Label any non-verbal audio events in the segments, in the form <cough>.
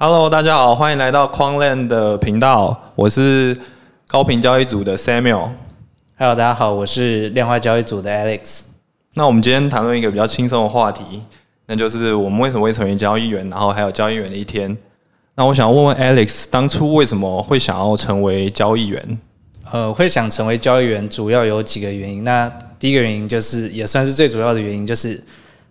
Hello，大家好，欢迎来到框链的频道，我是高频交易组的 Samuel。Hello，大家好，我是量化交易组的 Alex。那我们今天谈论一个比较轻松的话题，那就是我们为什么会成为交易员，然后还有交易员的一天。那我想问问 Alex，当初为什么会想要成为交易员？呃，会想成为交易员，主要有几个原因。那第一个原因就是，也算是最主要的原因，就是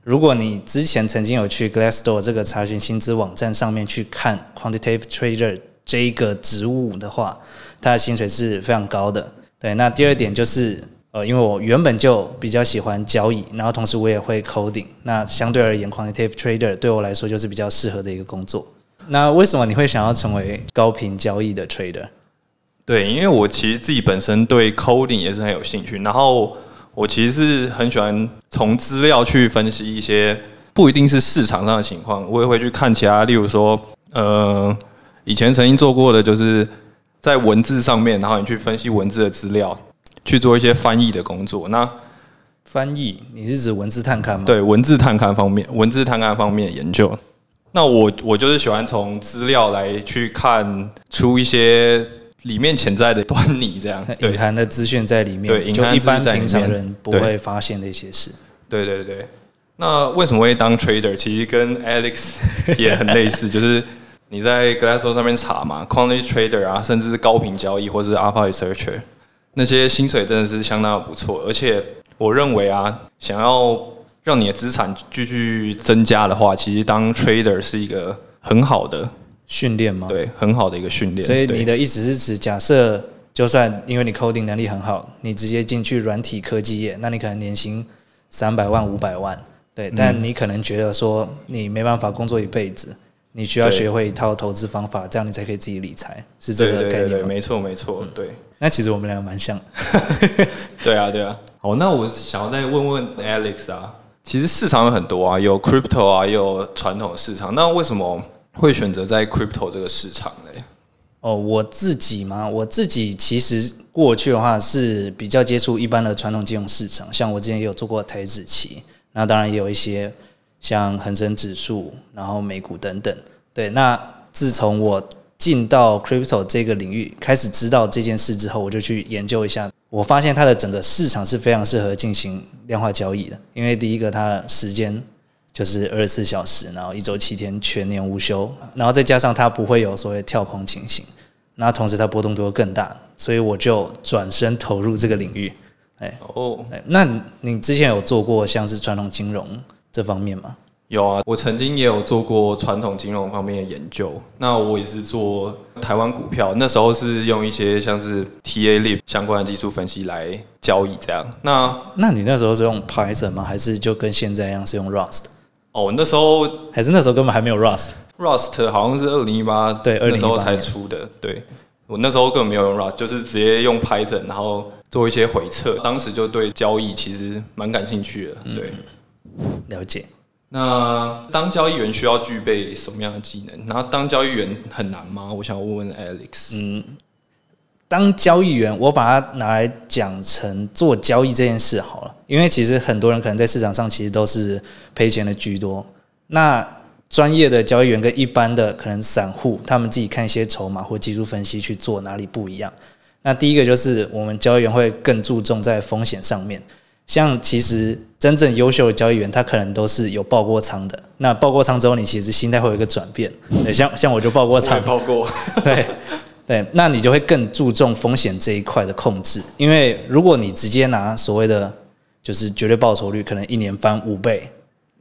如果你之前曾经有去 Glassdoor 这个查询薪资网站上面去看 Quantitative Trader 这一个职务的话，它的薪水是非常高的。对，那第二点就是，呃，因为我原本就比较喜欢交易，然后同时我也会 coding，那相对而言，Quantitative Trader 对我来说就是比较适合的一个工作。那为什么你会想要成为高频交易的 trader？对，因为我其实自己本身对 coding 也是很有兴趣，然后我其实是很喜欢从资料去分析一些不一定是市场上的情况，我也会去看其他，例如说，呃，以前曾经做过的就是在文字上面，然后你去分析文字的资料，去做一些翻译的工作。那翻译，你是指文字探勘吗？，对文字探勘方面，文字探勘方面的研究。那我我就是喜欢从资料来去看出一些里面潜在的端倪，这样对 <laughs> 隐含的资讯在里面，对就一般平常人不会发现的一些事。对对对。那为什么会当 trader？其实跟 Alex <laughs> 也很类似，就是你在 Glassdoor 上面查嘛，quantity trader 啊，甚至是高频交易或是 alpha researcher，那些薪水真的是相当的不错。而且我认为啊，想要让你的资产继续增加的话，其实当 trader 是一个很好的，训练吗？。对，很好的一个训练。所以你的意思是指，假设就算因为你 coding 能力很好，你直接进去软体科技业，那你可能年薪三百万、五百万，对，但你可能觉得说你没办法工作一辈子，你需要对学会一套投资方法，这样你才可以自己理财，是这对对对对，个概念吗？没错没错，对。那其实我们两个蛮像。<laughs> 对啊，对啊。好，那我想要再问问 Alex 啊，其实市场有很多啊，有 crypto 啊，也有传统市场。那为什么会选择在 crypto 这个市场呢？哦，我自己嘛，我自己其实过去的话是比较接触一般的传统金融市场，像我之前也有做过台指期，那当然也有一些像恒生指数，然后美股等等。对，那自从我进到 crypto 这个领域，开始知道这件事之后，我就去研究一下，我发现它的整个市场是非常适合进行量化交易的，因为第一个它时间就是二十四小时，然后一周七天全年无休，然后再加上它不会有所谓跳空情形，那同时它波动度又更大，所以我就转身投入这个领域。哦，哎，那你你之前有做过像是传统金融这方面吗？有啊，我曾经也有做过传统金融方面的研究。那我也是做台湾股票，那时候是用一些像是 TA lib 相关的技术分析来交易这样。那那你那时候是用 Python 吗？还是就跟现在一样是用 Rust？哦，那时候还是那时候根本还没有 Rust？Rust 好像是二零一八对那时候2018才出的。对我那时候根本没有用 Rust，就是直接用 Python，然后做一些回测。当时就对交易其实蛮感兴趣的。对，了解。那当交易员需要具备什么样的技能？然后当交易员很难吗？我想问问 Alex。当交易员，我把它拿来讲成做交易这件事好了，因为其实很多人可能在市场上其实都是赔钱的居多。那专业的交易员跟一般的可能散户，他们自己看一些筹码或技术分析去做哪里不一样。那第一个就是我们交易员会更注重在风险上面。像其实真正优秀的交易员，他可能都是有爆过仓的。那爆过仓之后，你其实心态会有一个转变。对，像像我就爆过我仓也，报过。<laughs> <laughs> <laughs> 对对，那你就会更注重风险这一块的控制，因为如果你直接拿所谓的就是绝对报酬率，可能一年翻五倍，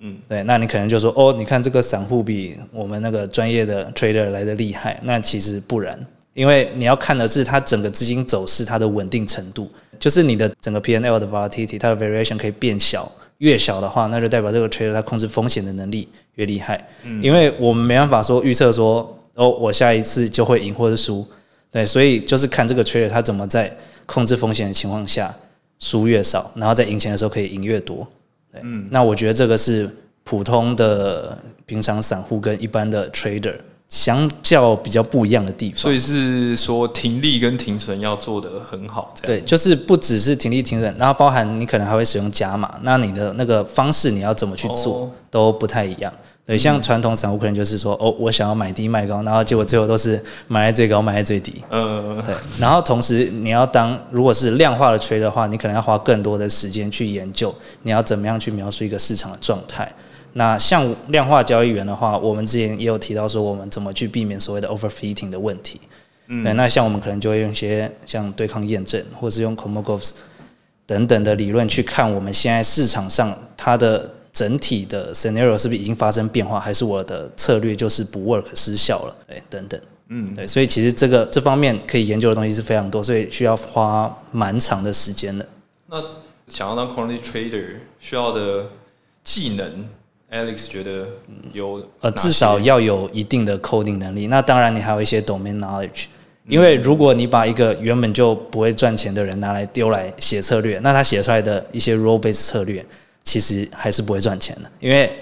嗯，对，那你可能就说哦，你看这个散户比我们那个专业的 trader 来的厉害，那其实不然，因为你要看的是它整个资金走势它的稳定程度，就是你的整个 P N L 的 volatility，它的 variation 可以变小，越小的话，那就代表这个 trader 他控制风险的能力越厉害。嗯因为我们没办法说预测说哦，我下一次就会赢或者输，对，所以就是看这个 trader 他怎么在控制风险的情况下输越少，然后在赢钱的时候可以赢越多。对，嗯那我觉得这个是普通的平常散户跟一般的 trader 相较比较不一样的地方。所以是说停利跟停损要做得很好，这样对，就是不只是停利停损，然后包含你可能还会使用加码，那你的那个方式你要怎么去做、哦都不太一样。对，像传统散户可能就是说，哦，我想要买低卖高，然后结果最后都是买在最高，卖在最低。嗯，对，然后同时你要当如果是量化的 trade 的话，你可能要花更多的时间去研究你要怎么样去描述一个市场的状态。那像量化交易员的话，我们之前也有提到说，我们怎么去避免所谓的 overfitting 的问题。嗯，对，那像我们可能就会用一些像对抗验证，或是用 Kolmogov's 等等的理论去看我们现在市场上它的。整体的 scenario 是不是已经发生变化，还是我的策略就是不 work 失效了？哎，等等，嗯，对，所以其实这个这方面可以研究的东西是非常多，所以需要花蛮长的时间的。那想要当 quantity trader 需要的技能，Alex 觉得有呃，至少要有一定的 coding 能力。那当然，你还有一些 domain knowledge，因为如果你把一个原本就不会赚钱的人拿来丢来写策略，那他写出来的一些 role based 策略。其实还是不会赚钱的，因为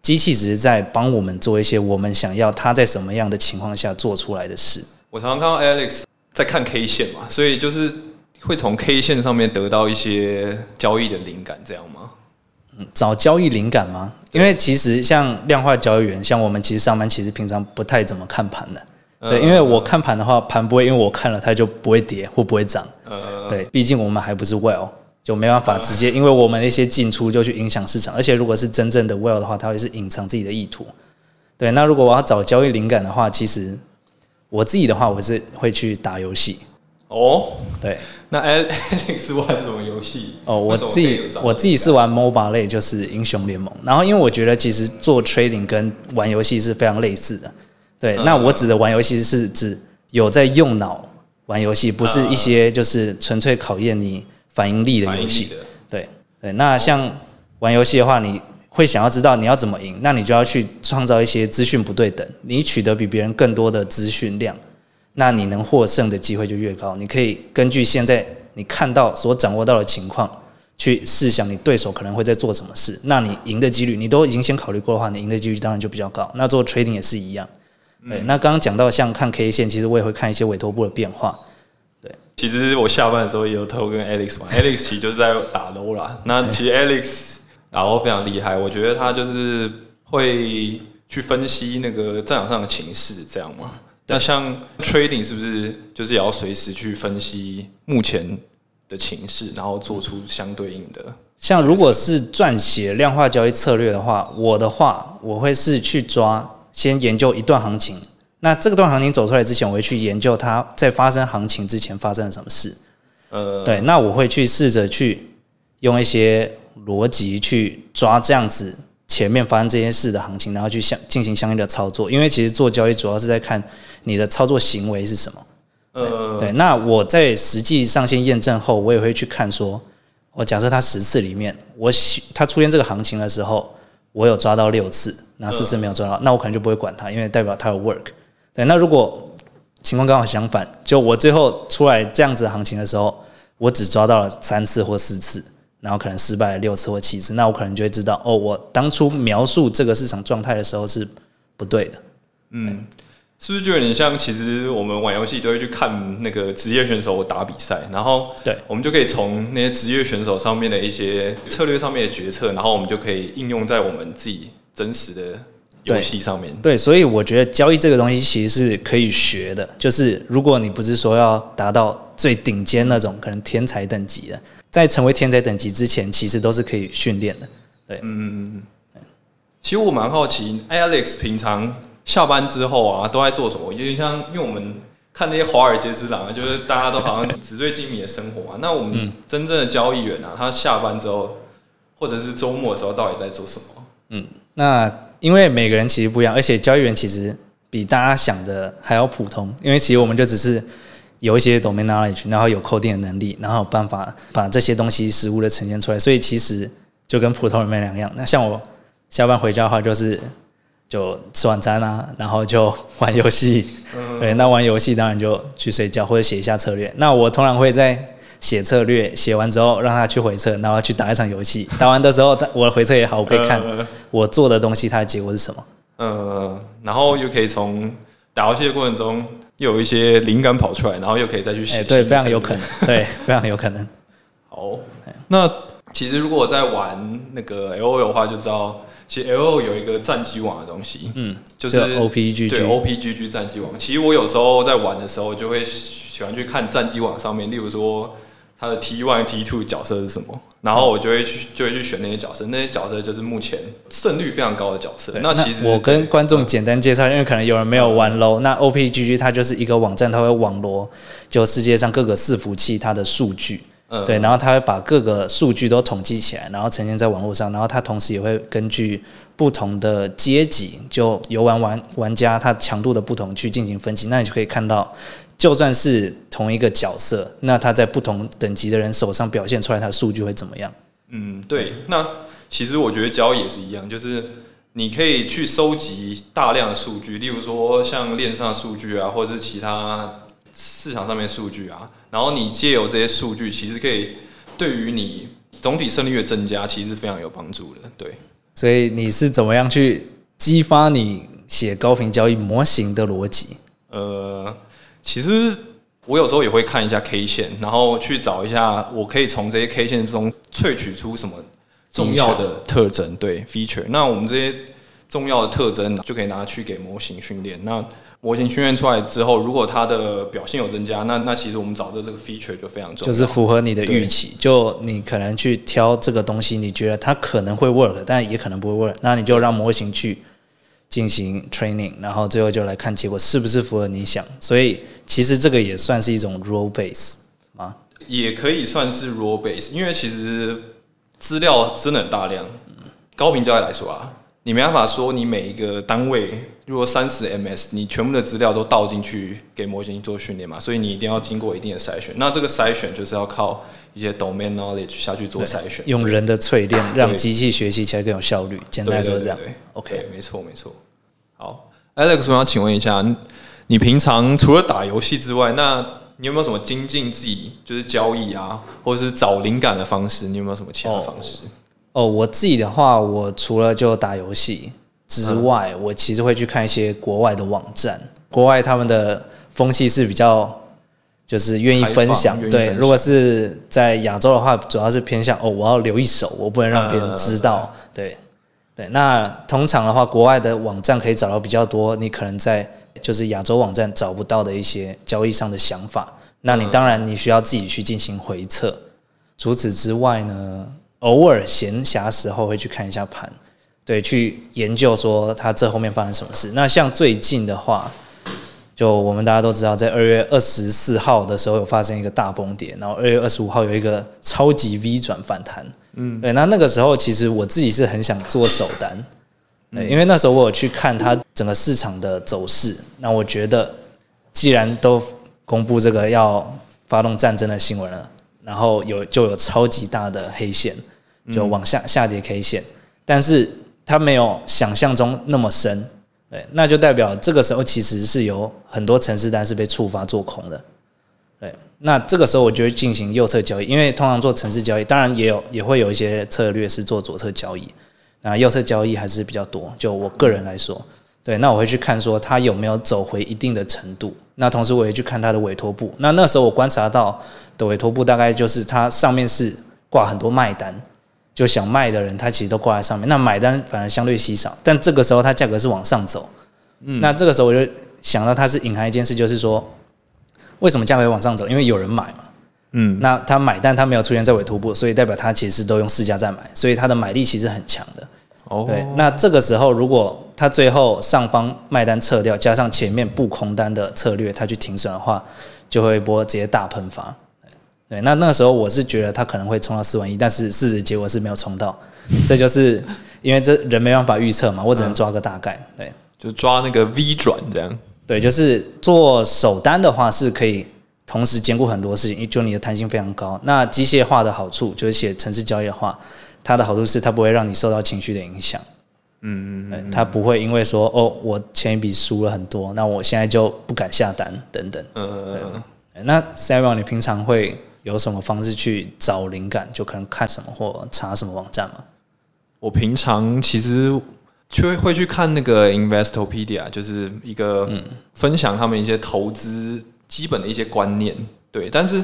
机器只是在帮我们做一些我们想要它在什么样的情况下做出来的事。我常常看到 Alex 在看 K 线嘛，所以就是会从 K 线上面得到一些交易的灵感，这样吗？嗯，找交易灵感吗？因为其实像量化交易员，像我们其实上班其实平常不太怎么看盘的。对，因为我看盘的话，盘不会因为我看了它就不会跌或不会涨。呃，对，毕竟我们还不是 Well。就没办法直接，因为我们一些进出就去影响市场，而且如果是真正的 well 的话，它会是隐藏自己的意图。对，那如果我要找交易灵感的话，其实我自己的话，我是会去打游戏。哦，对，那 <laughs> Alex 玩什么游戏？哦，我自己我自己是玩 MOBA 类，就是英雄联盟。然后，因为我觉得其实做 trading 跟玩游戏是非常类似的。对，那我指的玩游戏是指有在用脑玩游戏，不是一些就是纯粹考验你。反应力的游戏，对对，那像玩游戏的话，你会想要知道你要怎么赢，那你就要去创造一些资讯不对等，你取得比别人更多的资讯量，那你能获胜的机会就越高。你可以根据现在你看到所掌握到的情况，去试想你对手可能会在做什么事，那你赢的几率，你都已经先考虑过的话，你赢的几率当然就比较高。那做 trading 也是一样，对。那刚刚讲到像看 K 线，其实我也会看一些委托部的变化。其实我下班的时候也有偷跟 Alex 玩，Alex 其实就是在打 low 啦。<laughs> 那其实 Alex 打 low 非常厉害，我觉得他就是会去分析那个战场上的情势，这样嘛。那像 trading 是不是就是也要随时去分析目前的情势，然后做出相对应的？像如果是撰写量化交易策略的话，我的话我会是去抓，先研究一段行情。那这个段行情走出来之前，我会去研究它在发生行情之前发生了什么事。呃，对，那我会去试着去用一些逻辑去抓这样子前面发生这些事的行情，然后去相进行相应的操作。因为其实做交易主要是在看你的操作行为是什么。呃，对，那我在实际上线验证后，我也会去看说，我假设它十次里面，我它出现这个行情的时候，我有抓到六次，那四次没有抓到，那我可能就不会管它，因为代表它有 work。对，那如果情况刚好相反，就我最后出来这样子行情的时候，我只抓到了三次或四次，然后可能失败了六次或七次，那我可能就会知道，哦，我当初描述这个市场状态的时候是不对的。嗯，是不是就有点像，其实我们玩游戏都会去看那个职业选手打比赛，然后对，我们就可以从那些职业选手上面的一些策略上面的决策，然后我们就可以应用在我们自己真实的。游戏上面对，所以我觉得交易这个东西其实是可以学的。就是如果你不是说要达到最顶尖那种可能天才等级的，在成为天才等级之前，其实都是可以训练的。对，嗯嗯嗯。其实我蛮好奇，Alex 平常下班之后啊，都在做什么？有点像，因为我们看那些华尔街之狼啊，就是大家都好像纸醉金迷的生活啊。<laughs> 那我们真正的交易员啊，他下班之后或者是周末的时候，到底在做什么？嗯，那。因为每个人其实不一样，而且交易员其实比大家想的还要普通。因为其实我们就只是有一些 domain knowledge，然后有 coding 的能力，然后有办法把这些东西实物的呈现出来。所以其实就跟普通人没两样。那像我下班回家的话，就是就吃晚餐啊，然后就玩游戏。对，那玩游戏当然就去睡觉或者写一下策略。那我通常会在。写策略，写完之后让他去回测，然后去打一场游戏。打完的时候，我的回测也好，我可以看我做的东西，它的结果是什么。嗯，然后又可以从打游戏的过程中又有一些灵感跑出来，然后又可以再去写。对，非常有可能，<laughs> 对，非常有可能。好，那其实如果我在玩那个 L O L 的话，就知道其实 LO 有一个战机网的东西，嗯，就是 OPGG 对 OPGG 战机网。其实我有时候在玩的时候，就会喜欢去看战机网上面，例如说它的 T one、T two 角色是什么，然后我就会去就会去选那些角色，那些角色就是目前胜率非常高的角色。那其实我跟观众简单介绍，因为可能有人没有玩 low，那 OPGG 它就是一个网站，它会网罗就世界上各个伺服器它的数据。嗯对，然后它会把各个数据都统计起来，然后呈现在网络上，然后它同时也会根据不同的阶级，就游玩玩玩家他强度的不同去进行分析。那你就可以看到，就算是同一个角色，那他在不同等级的人手上表现出来，他的数据会怎么样？嗯，对。那其实我觉得交易也是一样，就是你可以去收集大量的数据，例如说像链上的数据啊，或者是其他市场上面的数据啊，然后你借由这些数据，其实可以对于你总体胜率的增加，其实是非常有帮助的。对，所以你是怎么样去激发你写高频交易模型的逻辑？呃，其实我有时候也会看一下 K 线，然后去找一下我可以从这些 K 线中萃取出什么重要的特征，对 feature。那我们这些重要的特征就可以拿去给模型训练。那模型训练出来之后，如果它的表现有增加，那那其实我们找的这个 feature 就非常重要，就是符合你的预期。就你可能去挑这个东西，你觉得它可能会 work，但也可能不会 work，那你就让模型去进行 training，然后最后就来看结果是不是符合你想。所以其实这个也算是一种 role base 吗？也可以算是 rule base，因为其实资料真的很大量。高频交易来说啊，你没办法说你每一个单位，如果三十 ms，你全部的资料都倒进去给模型做训练嘛，所以你一定要经过一定的筛选。那这个筛选就是要靠一些 domain knowledge 下去做筛选，用人的淬炼，让机器学习起来更有效率。简单来说是这样。OK，对，没错没错。好，Alex，我想请问一下，你平常除了打游戏之外，那你有没有什么精进自己，就是交易啊，或者是找灵感的方式？你有没有什么其他方式？哦，我自己的话，我除了就打游戏之外，我其实会去看一些国外的网站。国外他们的风气是比较就是愿意分享对。如果是在亚洲的话，主要是偏向哦，我要留一手，我不能让别人知道，对对。那通常的话，国外的网站可以找到比较多，你可能在就是亚洲网站找不到的一些交易上的想法。那你当然你需要自己去进行回测。除此之外呢，偶尔闲暇时候会去看一下盘，对，去研究说它这后面发生什么事。那像最近的话，就我们大家都知道，在二月二十四号的时候有发生一个大崩跌，然后二月二十五号有一个超级 V 转反弹。嗯，对，那那个时候其实我自己是很想做首单，对，因为那时候我有去看它整个市场的走势，那我觉得既然都公布这个要发动战争的新闻了，然后有就有超级大的黑线，就往下下跌 K 线，但是它没有想象中那么深，对，那就代表这个时候其实是有很多城市单是被触发做空的，对，那这个时候我就会进行右侧交易，因为通常做城市交易，当然也有也会有一些策略是做左侧交易，那右侧交易还是比较多，就我个人来说。对，那我会去看说它有没有走回一定的程度。那同时我也去看它的委托部。那那时候我观察到的委托部大概就是它上面是挂很多卖单，就想卖的人他其实都挂在上面。那买单反而相对稀少，但这个时候它价格是往上走。嗯，那这个时候我就想到它是隐含一件事，就是说为什么价格往上走？因为有人买嘛。嗯，那他买单他没有出现在尾突部，所以代表他其实都用市价在买，所以他的买力其实很强的。哦对，那这个时候如果他最后上方卖单撤掉，加上前面不空单的策略，他去停损的话，就会一波直接大喷发。对，那那个时候我是觉得他可能会冲到四万一，但是事实结果是没有冲到，这就是因为这人没办法预测嘛，我只能抓个大概。对，就抓那个 V 转这样。对，就是做首单的话是可以同时兼顾很多事情，就你的弹性非常高。那机械化的好处就是写城市交易的话，它的好处是它不会让你受到情绪的影响。嗯嗯嗯，它不会因为说哦，我前一笔输了很多，那我现在就不敢下单等等。嗯，那 Sarah，你平常会有什么方式去找灵感？就可能看什么或查什么网站吗？我平常其实就会会去看那个 Investopedia，就是一个分享他们一些投资基本的一些观念。对，但是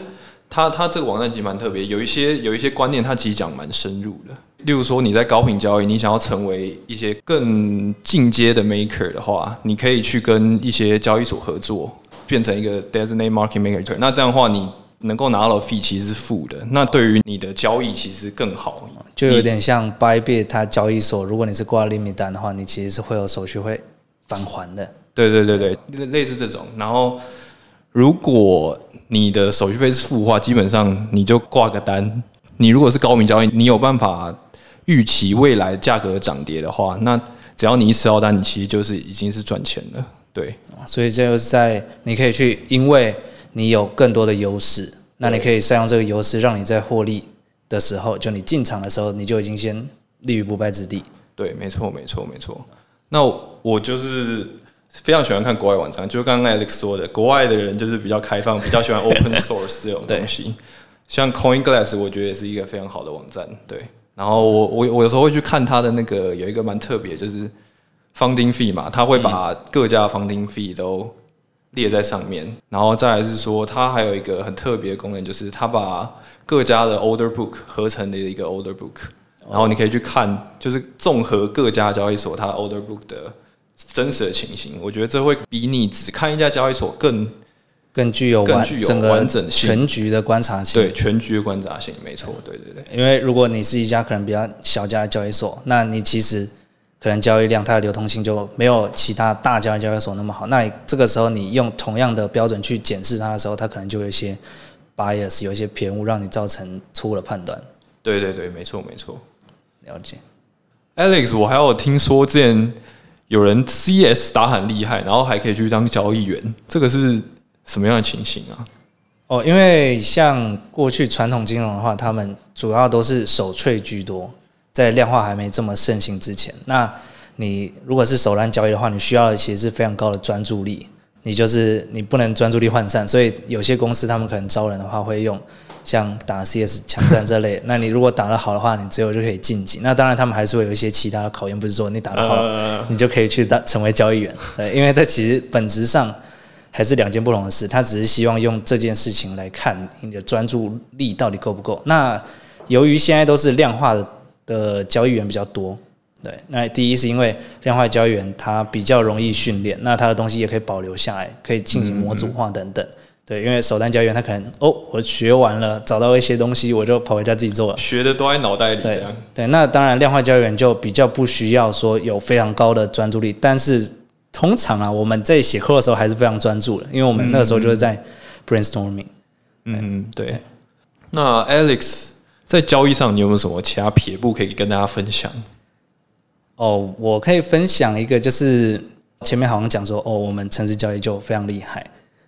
它它这个网站其实蛮特别，有一些有一些观念，它其实讲蛮深入的。例如说，你在高频交易，你想要成为一些更进阶的 maker 的话，你可以去跟一些交易所合作，变成一个 designate market maker。那这样的话，你能够拿到的费其实是负的，那对于你的交易其实更好。就有点像 Bybit 它交易所，如果你是挂 limit 单的话，你其实是会有手续费返还的。对对对对，类似这种。然后，如果你的手续费是负的话，基本上你就挂个单。你如果是高明交易，你有办法预期未来价格涨跌的话，那只要你一吃到单，你其实就是已经是赚钱了。对，所以这就是在你可以去，因为你有更多的优势，那你可以善用这个优势，让你在获利的时候，就你进场的时候，你就已经先立于不败之地。对，没错，没错，没错。那我就是非常喜欢看国外网站，就刚刚 Alex 说的，国外的人就是比较开放，比较喜欢 <laughs> Open Source 这种东西。像 Coin Glass，我觉得也是一个非常好的网站。对，然后我我我有时候会去看它的那个有一个蛮特别，就是 Funding Fee 嘛，他会把各家 Funding Fee 都列在上面，然后再来是说，它还有一个很特别的功能，就是它把各家的 Order Book 合成的一个 Order Book，然后你可以去看，就是综合各家交易所它 Order Book 的真实的情形。我觉得这会比你只看一家交易所更。更具有更具有整个完整性全局的观察性。对全局的观察性，没错，对对对。因为如果你是一家可能比较小家的交易所，那你其实可能交易量它的流通性就没有其他大交易交易所那么好。那你这个时候你用同样的标准去检视它的时候，它可能就有一些 bias，有一些偏误，让你造成错误的判断。对对对，没错没错。了解。Alex，我还有听说之前有人 CS 打很厉害，然后还可以去当交易员，这个是什么样的情形啊？哦，因为像过去传统金融的话，他们主要都是手脆居多，在量化还没这么盛行之前，那你如果是手烂交易的话，你需要的其实是非常高的专注力，你就是你不能专注力涣散，所以有些公司他们可能招人的话会用像打 CS 强战这类，<laughs> 那你如果打得好的话，你最后就可以晋级。那当然他们还是会有一些其他的考验，不是说你打得好，呃，你就可以去当成为交易员，对，因为这其实本质上还是两件不同的事。他只是希望用这件事情来看你的专注力到底够不够。那由于现在都是量化的的交易员比较多，对，那第一是因为量化交易员他比较容易训练，那他的东西也可以保留下来，可以进行模组化等等。对，因为首单交易员他可能哦，我学完了，找到一些东西，我就跑回家自己做了。学的都在脑袋里，这对样。对，那当然量化交易员就比较不需要说有非常高的专注力，但是通常啊，我们在写课的时候还是非常专注的，因为我们那个时候就是在 brainstorming。嗯，对。那 Alex 在交易上，你有没有什么其他撇步可以跟大家分享？哦，我可以分享一个，就是前面好像讲说，哦，我们城市交易就非常厉害。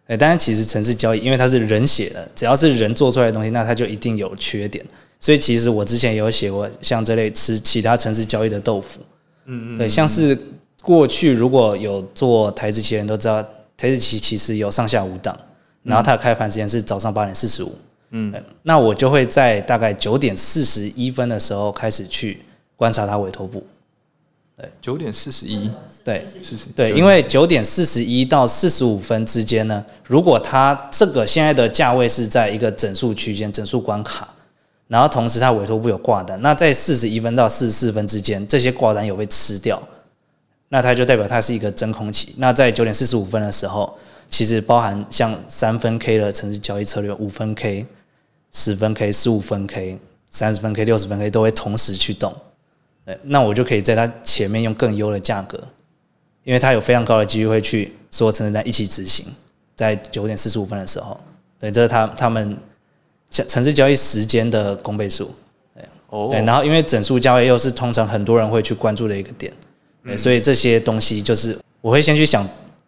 哎，但是其实城市交易，因为它是人写的，只要是人做出来的东西，那它就一定有缺点。所以其实我之前有写过像这类吃其他城市交易的豆腐。嗯嗯。对，像是过去如果有做台子期的人都知道，台子期其实有上下五档，然后它的开盘时间是早上八点四十五。嗯。那我就会在大概九点四十一分的时候开始去观察它委托部。九点四十一，对，四十对，因为九点四十一到四十五分之间呢，如果它这个现在的价位是在一个整数区间、整数关卡，然后同时它委托部有挂单，那在四十一分到四十四分之间，这些挂单有被吃掉，那它就代表它是一个真空期。那在九点四十五分的时候，其实包含像三分 K 的城市交易策略、五分 K、十分 K、十五分 K、三十分 K、六十分 K 都会同时去动。对，那我就可以在它前面用更优的价格，因为它有非常高的机会去所有城市在一起执行，在九点四十五分的时候，对，这是他他们城市交易时间的公倍数，哦。对，然后因为整数交易又是通常很多人会去关注的一个点，对，所以这些东西就是我会先去想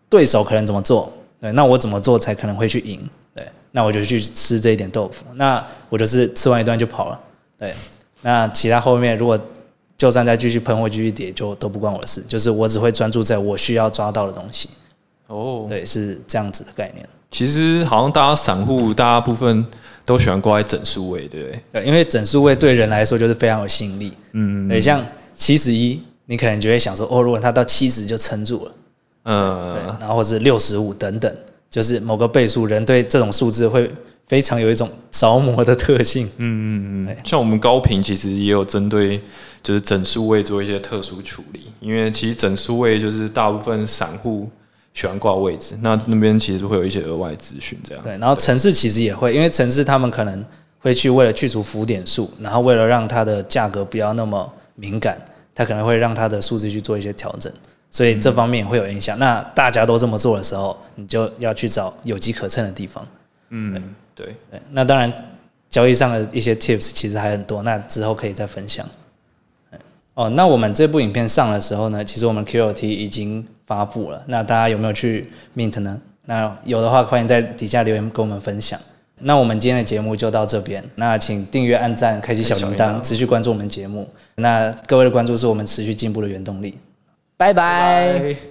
对手可能怎么做，对，那我怎么做才可能会去赢，对，那我就去吃这一点豆腐，那我就是吃完一段就跑了，对，那其他后面如果就算再继续喷或继续跌，就都不关我的事，就是我只会专注在我需要抓到的东西，哦，对，是这样子的概念。其实好像大家散户大家部分都喜欢挂在整数位，对不对？对，因为整数位对人来说就是非常有吸引力。嗯，对，像七十一，你可能就会想说，哦，如果它到七十就撑住了，对，嗯，然后或是六十五等等，就是某个倍数，人对这种数字会非常有一种着魔的特性。嗯嗯嗯，像我们高频其实也有针对就是整数位做一些特殊处理，因为其实整数位就是大部分散户喜欢挂位置，那那边其实会有一些额外资讯这样。对，然后城市其实也会，因为城市他们可能会去为了去除浮点数，然后为了让它的价格不要那么敏感，它可能会让它的数字去做一些调整，所以这方面会有影响。那大家都这么做的时候，你就要去找有机可乘的地方。嗯，对。对，那当然交易上的一些 tips 其实还很多，那之后可以再分享。哦，那我们这部影片上的时候呢，其实我们 QOT 已经发布了。那大家有没有去 Mint 呢？那有的话，欢迎在底下留言跟我们分享。那我们今天的节目就到这边。那请订阅、按赞、开启小铃铛，持续关注我们节目。那各位的关注是我们持续进步的原动力。拜拜。